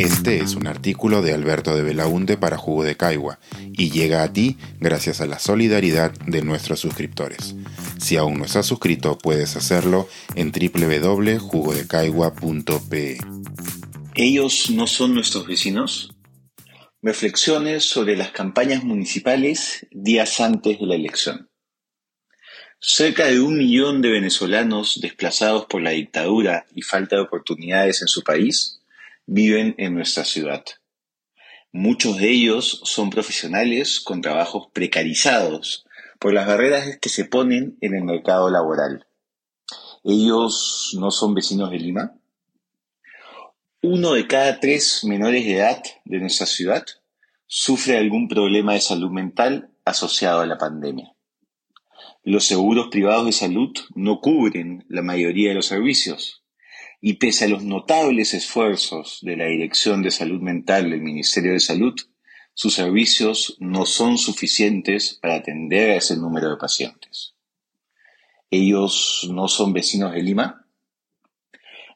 Este es un artículo de Alberto de Belaunte para Jugo de Caigua y llega a ti gracias a la solidaridad de nuestros suscriptores. Si aún no estás suscrito, puedes hacerlo en www.jugodecaigua.pe. ¿Ellos no son nuestros vecinos? Reflexiones sobre las campañas municipales días antes de la elección. Cerca de un millón de venezolanos desplazados por la dictadura y falta de oportunidades en su país viven en nuestra ciudad. Muchos de ellos son profesionales con trabajos precarizados por las barreras que se ponen en el mercado laboral. ¿Ellos no son vecinos de Lima? Uno de cada tres menores de edad de nuestra ciudad sufre algún problema de salud mental asociado a la pandemia. Los seguros privados de salud no cubren la mayoría de los servicios y pese a los notables esfuerzos de la Dirección de Salud Mental del Ministerio de Salud, sus servicios no son suficientes para atender a ese número de pacientes. ¿Ellos no son vecinos de Lima?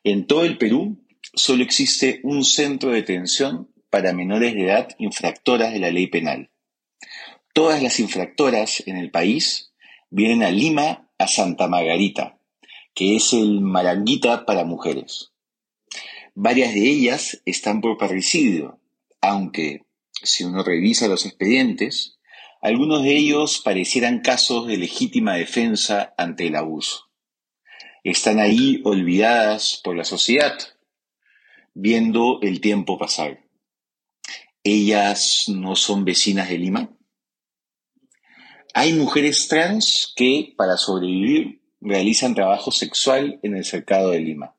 En todo el Perú solo existe un centro de detención para menores de edad infractoras de la ley penal. Todas las infractoras en el país vienen a Lima a Santa Margarita, que es el Maranguita para mujeres. Varias de ellas están por parricidio, aunque si uno revisa los expedientes, algunos de ellos parecieran casos de legítima defensa ante el abuso. Están ahí olvidadas por la sociedad, viendo el tiempo pasar. ¿Ellas no son vecinas de Lima? Hay mujeres trans que, para sobrevivir, realizan trabajo sexual en el cercado de Lima.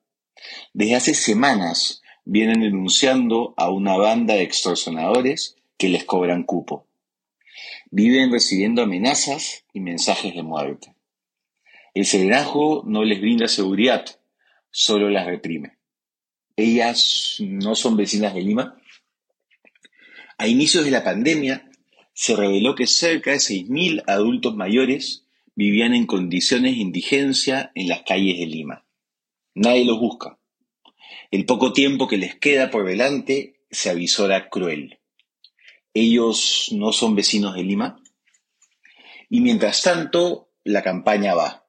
Desde hace semanas vienen denunciando a una banda de extorsionadores que les cobran cupo. Viven recibiendo amenazas y mensajes de muerte. El serenazgo no les brinda seguridad, solo las reprime. ¿Ellas no son vecinas de Lima? A inicios de la pandemia, se reveló que cerca de 6.000 adultos mayores vivían en condiciones de indigencia en las calles de Lima. Nadie los busca. El poco tiempo que les queda por delante se avisora cruel. ¿Ellos no son vecinos de Lima? Y mientras tanto, la campaña va,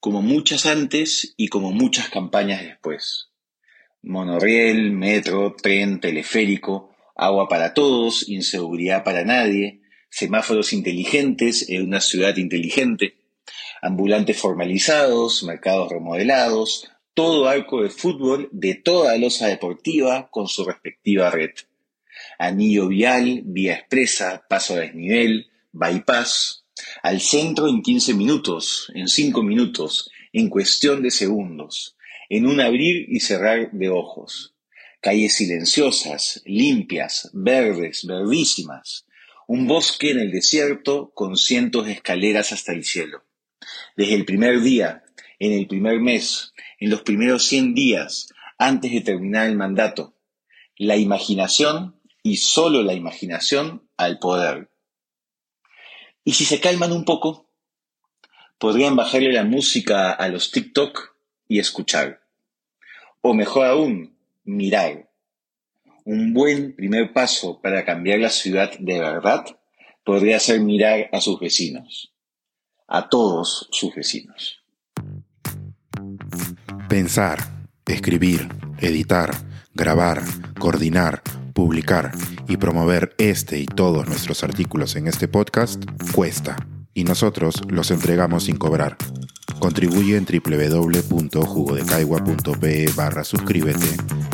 como muchas antes y como muchas campañas después. Monorriel, metro, tren, teleférico, agua para todos, inseguridad para nadie, semáforos inteligentes en una ciudad inteligente, ambulantes formalizados, mercados remodelados, todo arco de fútbol de toda losa deportiva con su respectiva red. Anillo vial, vía expresa, paso a desnivel, bypass, al centro en 15 minutos, en 5 minutos, en cuestión de segundos, en un abrir y cerrar de ojos calles silenciosas, limpias, verdes, verdísimas, un bosque en el desierto con cientos de escaleras hasta el cielo. Desde el primer día, en el primer mes, en los primeros 100 días, antes de terminar el mandato, la imaginación y solo la imaginación al poder. Y si se calman un poco, podrían bajarle la música a los TikTok y escuchar. O mejor aún, mirar. Un buen primer paso para cambiar la ciudad de verdad podría ser mirar a sus vecinos, a todos sus vecinos. Pensar, escribir, editar, grabar, coordinar, publicar y promover este y todos nuestros artículos en este podcast cuesta y nosotros los entregamos sin cobrar. Contribuye en www.jugodecaigua.pe barra suscríbete